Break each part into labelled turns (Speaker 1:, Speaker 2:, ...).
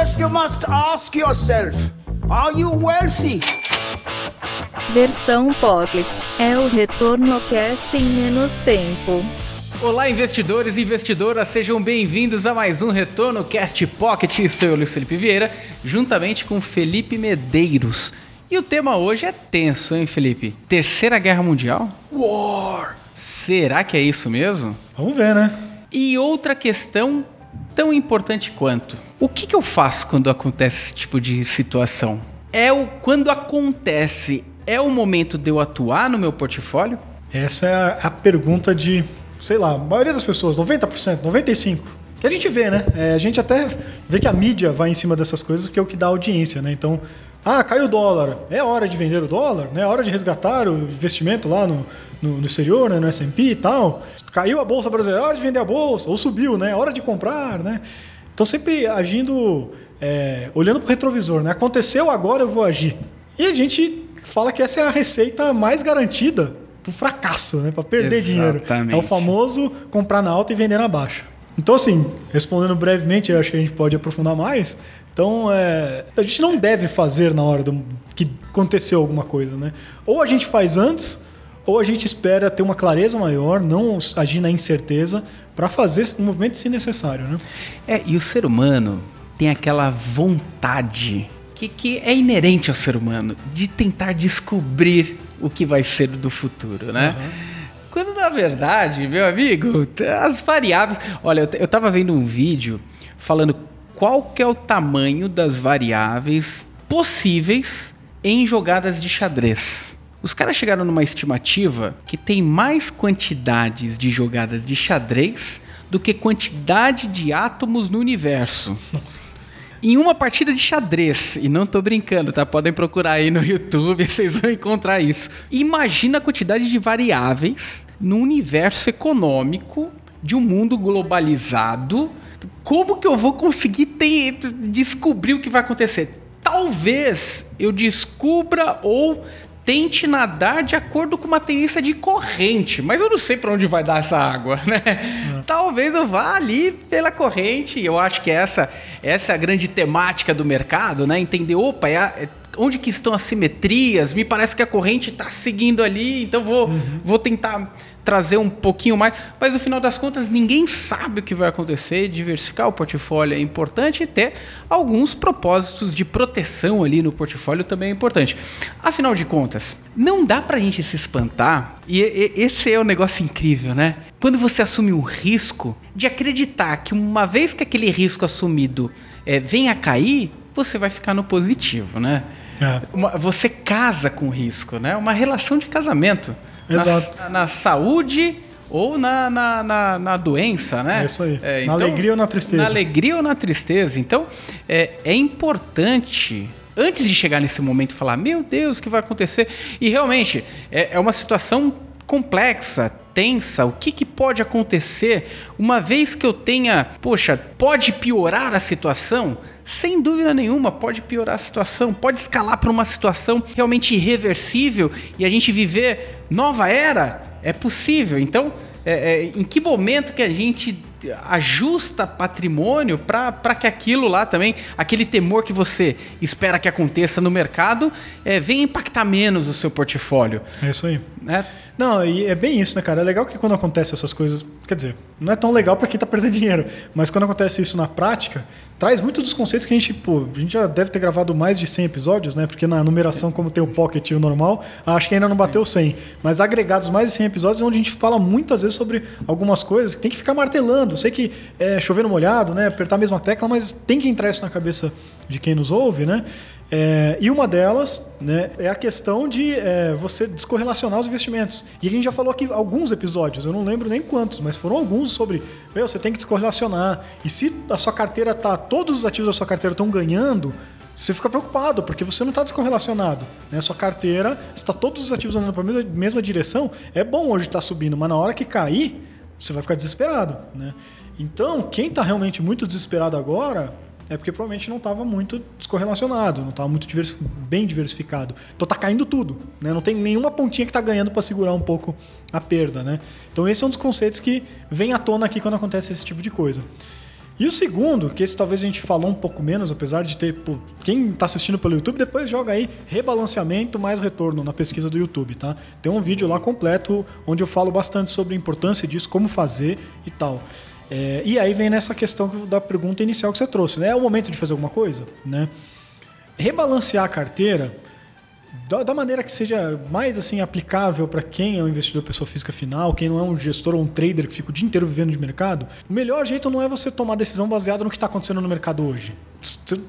Speaker 1: First, you must ask yourself Are you wealthy?
Speaker 2: Versão Pocket é o retorno cash em menos tempo.
Speaker 3: Olá, investidores e investidoras, sejam bem-vindos a mais um Retorno Cast Pocket. Estou eu, Luiz Felipe Vieira, juntamente com Felipe Medeiros. E o tema hoje é tenso, hein, Felipe? Terceira Guerra Mundial?
Speaker 1: War!
Speaker 3: Será que é isso mesmo?
Speaker 4: Vamos ver, né?
Speaker 3: E outra questão tão importante quanto: o que, que eu faço quando acontece esse tipo de situação? É o quando acontece, é o momento de eu atuar no meu portfólio?
Speaker 4: Essa é a, pergunta de, sei lá, a maioria das pessoas, 90%, 95%. Que a gente vê, né? É, a gente até vê que a mídia vai em cima dessas coisas, porque é o que dá audiência, né? Então, ah, caiu o dólar. É hora de vender o dólar, né? É hora de resgatar o investimento lá no, no, no exterior, né? no S&P e tal. Caiu a bolsa brasileira, é hora de vender a bolsa. Ou subiu, né? É hora de comprar, né? Então sempre agindo, é, olhando para o retrovisor, né? Aconteceu, agora eu vou agir. E a gente fala que essa é a receita mais garantida para o fracasso, né? Para perder
Speaker 3: Exatamente.
Speaker 4: dinheiro. É o famoso comprar na alta e vender na baixa. Então, assim, respondendo brevemente, eu acho que a gente pode aprofundar mais. Então, é, a gente não deve fazer na hora do, que aconteceu alguma coisa, né? Ou a gente faz antes, ou a gente espera ter uma clareza maior, não agir na incerteza, para fazer o movimento se necessário, né?
Speaker 3: É, e o ser humano tem aquela vontade que, que é inerente ao ser humano de tentar descobrir o que vai ser do futuro, né? Uhum. Quando na verdade, meu amigo, as variáveis. Olha, eu tava vendo um vídeo falando qual que é o tamanho das variáveis possíveis em jogadas de xadrez. Os caras chegaram numa estimativa que tem mais quantidades de jogadas de xadrez do que quantidade de átomos no universo.
Speaker 4: Nossa.
Speaker 3: Em uma partida de xadrez, e não tô brincando, tá? Podem procurar aí no YouTube, vocês vão encontrar isso. Imagina a quantidade de variáveis no universo econômico de um mundo globalizado. Como que eu vou conseguir ter, descobrir o que vai acontecer? Talvez eu descubra ou tente nadar de acordo com uma tendência de corrente, mas eu não sei para onde vai dar essa água, né? É. Talvez eu vá ali pela corrente. Eu acho que essa essa é a grande temática do mercado, né? Entender, opa, é, a, é onde que estão as simetrias? Me parece que a corrente está seguindo ali, então vou uhum. vou tentar trazer um pouquinho mais, mas no final das contas ninguém sabe o que vai acontecer. Diversificar o portfólio é importante e ter alguns propósitos de proteção ali no portfólio também é importante. Afinal de contas, não dá para a gente se espantar, e, e esse é o um negócio incrível, né? Quando você assume um risco de acreditar que uma vez que aquele risco assumido é, venha a cair, você vai ficar no positivo, né? É. Uma, você casa com risco, né? Uma relação de casamento.
Speaker 4: Exato.
Speaker 3: Na, na saúde ou na, na, na, na, doença, né?
Speaker 4: É isso aí. É, na então, alegria ou na tristeza.
Speaker 3: Na alegria ou na tristeza. Então, é, é importante, antes de chegar nesse momento, falar: meu Deus, o que vai acontecer? E realmente, é, é uma situação complexa, tensa, o que, que pode acontecer uma vez que eu tenha, poxa, pode piorar a situação? Sem dúvida nenhuma, pode piorar a situação, pode escalar para uma situação realmente irreversível e a gente viver nova era? É possível. Então, é, é, em que momento que a gente ajusta patrimônio para que aquilo lá também, aquele temor que você espera que aconteça no mercado, é, venha impactar menos o seu portfólio.
Speaker 4: É isso aí.
Speaker 3: Né?
Speaker 4: Não, e é bem isso, né, cara? É legal que quando acontece essas coisas, quer dizer, não é tão legal para quem está perdendo dinheiro, mas quando acontece isso na prática, traz muitos dos conceitos que a gente, pô, a gente já deve ter gravado mais de 100 episódios, né? Porque na numeração, como tem o Pocket e o normal, acho que ainda não bateu 100. Mas agregados mais de 100 episódios, é onde a gente fala muitas vezes sobre algumas coisas que tem que ficar martelando. Eu sei que é chover no molhado, né? Apertar a mesma tecla, mas tem que entrar isso na cabeça de quem nos ouve, né? É, e uma delas né, é a questão de é, você descorrelacionar os investimentos. E a gente já falou aqui alguns episódios, eu não lembro nem quantos, mas foram alguns sobre meu, você tem que descorrelacionar. E se a sua carteira tá, todos os ativos da sua carteira estão ganhando, você fica preocupado, porque você não está descorrelacionado. Né? Sua carteira, está todos os ativos andando para a mesma, mesma direção, é bom hoje estar tá subindo, mas na hora que cair, você vai ficar desesperado. Né? Então, quem está realmente muito desesperado agora, é porque provavelmente não estava muito descorrelacionado, não estava muito bem diversificado. Então está caindo tudo, né? Não tem nenhuma pontinha que está ganhando para segurar um pouco a perda, né? Então esse é um dos conceitos que vem à tona aqui quando acontece esse tipo de coisa. E o segundo, que esse talvez a gente falou um pouco menos, apesar de ter. Pô, quem está assistindo pelo YouTube, depois joga aí rebalanceamento mais retorno na pesquisa do YouTube, tá? Tem um vídeo lá completo onde eu falo bastante sobre a importância disso, como fazer e tal. É, e aí vem nessa questão da pergunta inicial que você trouxe, né? É o momento de fazer alguma coisa, né? Rebalancear a carteira da, da maneira que seja mais assim aplicável para quem é um investidor pessoa física final, quem não é um gestor ou um trader que fica o dia inteiro vivendo de mercado, o melhor jeito não é você tomar decisão baseada no que está acontecendo no mercado hoje.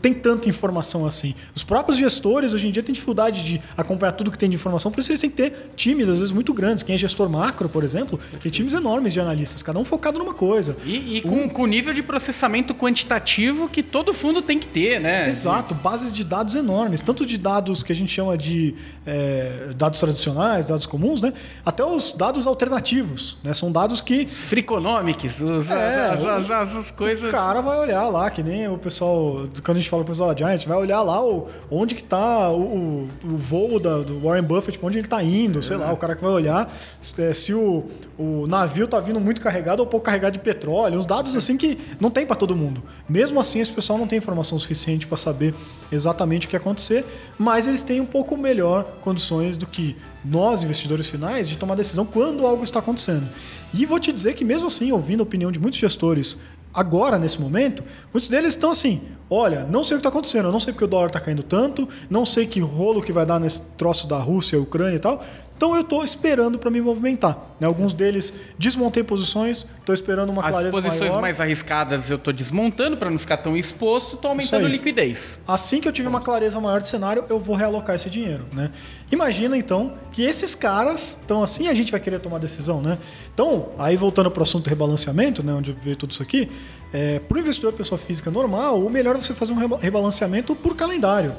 Speaker 4: Tem tanta informação assim. Os próprios gestores hoje em dia têm dificuldade de acompanhar tudo que tem de informação, por isso eles têm que ter times, às vezes, muito grandes. Quem é gestor macro, por exemplo, tem times enormes de analistas, cada um focado numa coisa.
Speaker 3: E, e com, um... com nível de processamento quantitativo que todo fundo tem que ter, né?
Speaker 4: Exato, bases de dados enormes, tanto de dados que a gente chama de é, dados tradicionais, dados comuns, né? Até os dados alternativos, né? São dados que.
Speaker 3: Freakonomics, os, é, as, as, as, as, coisas.
Speaker 4: O cara vai olhar lá, que nem o pessoal. Quando a gente fala pro pessoal da Giant, vai olhar lá o, onde que tá o, o voo da, do Warren Buffett, onde ele tá indo, sei lá, o cara que vai olhar se, se o, o navio tá vindo muito carregado ou pouco carregado de petróleo, uns dados assim que não tem para todo mundo. Mesmo assim, esse pessoal não tem informação suficiente para saber exatamente o que acontecer, mas eles têm um pouco melhor condições do que nós, investidores finais, de tomar decisão quando algo está acontecendo. E vou te dizer que, mesmo assim, ouvindo a opinião de muitos gestores agora, nesse momento, muitos deles estão assim: olha, não sei o que está acontecendo, eu não sei porque o dólar está caindo tanto, não sei que rolo que vai dar nesse troço da Rússia, Ucrânia e tal, então eu estou esperando para me movimentar. Né? Alguns deles desmontei posições, estou esperando uma
Speaker 3: As
Speaker 4: clareza
Speaker 3: As posições
Speaker 4: maior.
Speaker 3: mais arriscadas eu estou desmontando para não ficar tão exposto, estou aumentando a liquidez.
Speaker 4: Assim que eu tiver uma clareza maior de cenário, eu vou realocar esse dinheiro. Né? Imagina então que esses caras estão assim a gente vai querer tomar decisão. Né? Então, aí voltando para o assunto rebalanceamento, né, onde veio tudo isso aqui, é, para o investidor pessoa física normal, o melhor é você fazer um rebalanceamento por calendário.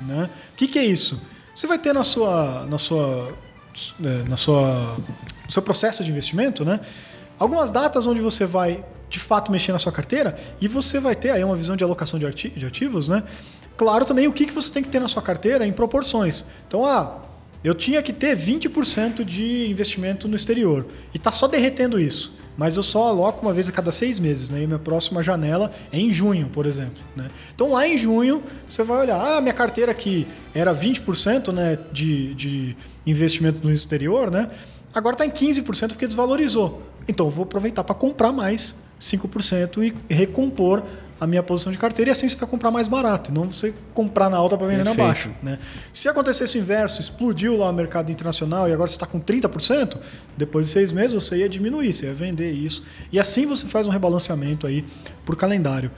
Speaker 4: Né? O que, que é isso? Você vai ter na sua, na sua na sua, no seu processo de investimento, né? Algumas datas onde você vai de fato mexer na sua carteira e você vai ter aí uma visão de alocação de, ativos, né? Claro também o que, que você tem que ter na sua carteira em proporções. Então, ah, eu tinha que ter 20% de investimento no exterior e está só derretendo isso mas eu só aloco uma vez a cada seis meses, né? E minha próxima janela é em junho, por exemplo. Né? Então lá em junho você vai olhar, ah, minha carteira aqui era 20% né, de, de investimento no exterior, né? Agora está em 15% porque desvalorizou. Então eu vou aproveitar para comprar mais 5% e recompor a minha posição de carteira e assim você vai comprar mais barato, não você comprar na alta para vender Perfeito. na baixa. Né? Se acontecesse o inverso, explodiu lá o mercado internacional e agora você está com 30%, depois de seis meses você ia diminuir, você ia vender isso. E assim você faz um rebalanceamento aí por calendário.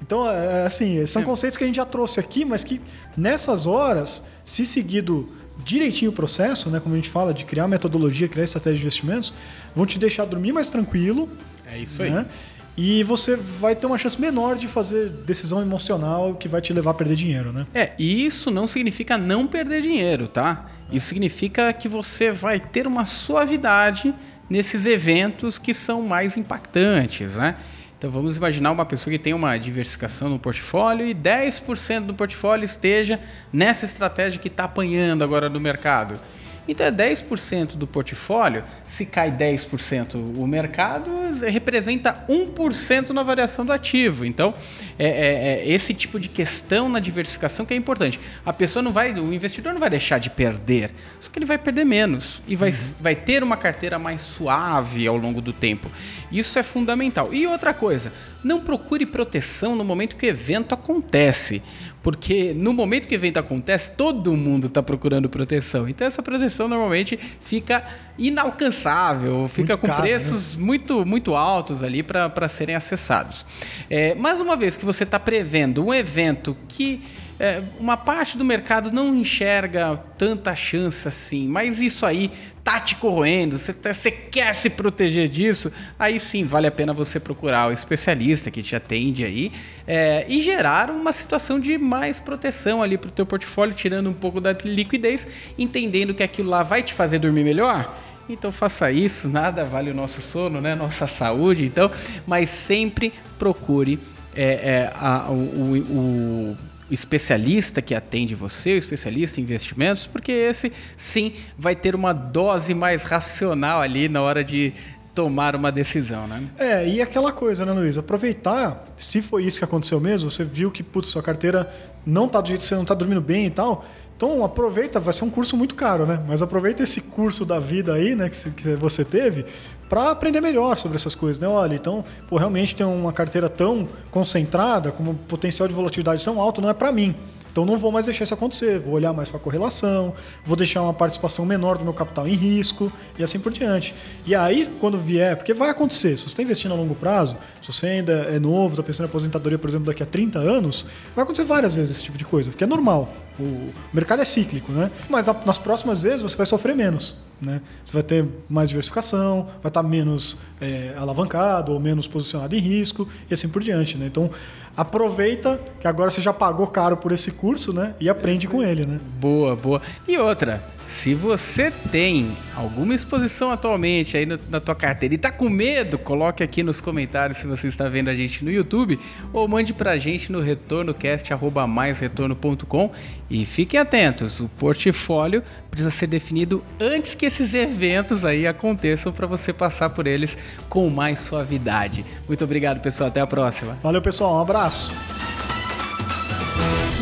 Speaker 4: Então, é, é, assim, são conceitos que a gente já trouxe aqui, mas que nessas horas, se seguido direitinho o processo, né, como a gente fala, de criar metodologia, criar estratégia de investimentos, vão te deixar dormir mais tranquilo.
Speaker 3: É isso né? aí.
Speaker 4: E você vai ter uma chance menor de fazer decisão emocional que vai te levar a perder dinheiro, né?
Speaker 3: É, e isso não significa não perder dinheiro, tá? Isso significa que você vai ter uma suavidade nesses eventos que são mais impactantes, né? Então vamos imaginar uma pessoa que tem uma diversificação no portfólio e 10% do portfólio esteja nessa estratégia que está apanhando agora no mercado. Então é 10% do portfólio, se cai 10% o mercado, representa 1% na variação do ativo. Então, é, é, é, esse tipo de questão na diversificação que é importante. A pessoa não vai, o investidor não vai deixar de perder, só que ele vai perder menos e vai, uhum. vai ter uma carteira mais suave ao longo do tempo. Isso é fundamental. E outra coisa, não procure proteção no momento que o evento acontece. Porque no momento que o evento acontece, todo mundo está procurando proteção. Então essa proteção normalmente fica inalcançável, fica muito com caro, preços né? muito, muito altos ali para serem acessados. É, mais uma vez que você está prevendo um evento que é, uma parte do mercado não enxerga tanta chance assim, mas isso aí tá te corroendo, você, tá, você quer se proteger disso, aí sim vale a pena você procurar o especialista que te atende aí é, e gerar uma situação de mais proteção ali para o teu portfólio, tirando um pouco da liquidez, entendendo que aquilo lá vai te fazer dormir melhor. Então faça isso, nada vale o nosso sono, né? Nossa saúde, então, mas sempre procure é, é, a, o, o o especialista que atende você, o especialista em investimentos, porque esse sim vai ter uma dose mais racional ali na hora de tomar uma decisão, né?
Speaker 4: É, e aquela coisa, né, Luiz? Aproveitar, se foi isso que aconteceu mesmo, você viu que, putz, sua carteira não tá do jeito que você não tá dormindo bem e tal. Então aproveita, vai ser um curso muito caro, né? Mas aproveita esse curso da vida aí, né, que você teve, para aprender melhor sobre essas coisas, né? Olha, então, pô, realmente tem uma carteira tão concentrada, com um potencial de volatilidade tão alto, não é para mim. Então não vou mais deixar isso acontecer, vou olhar mais para a correlação, vou deixar uma participação menor do meu capital em risco e assim por diante. E aí, quando vier, porque vai acontecer, se você está investindo a longo prazo, se você ainda é novo, está pensando em aposentadoria, por exemplo, daqui a 30 anos, vai acontecer várias vezes esse tipo de coisa, porque é normal. O mercado é cíclico, né? Mas nas próximas vezes você vai sofrer menos. Né? Você vai ter mais diversificação, vai estar menos é, alavancado ou menos posicionado em risco e assim por diante. Né? Então, aproveita que agora você já pagou caro por esse curso né? e aprende com ele. Né?
Speaker 3: Boa, boa. E outra, se você tem alguma exposição atualmente aí na tua carteira e tá com medo, coloque aqui nos comentários se você está vendo a gente no YouTube ou mande pra gente no retornocast@maisretorno.com e fiquem atentos, o portfólio precisa ser definido antes que esses eventos aí aconteçam para você passar por eles com mais suavidade. Muito obrigado, pessoal, até a próxima.
Speaker 4: Valeu, pessoal, um abraço.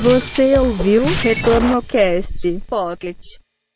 Speaker 2: Você ouviu Retorno Cast Pocket.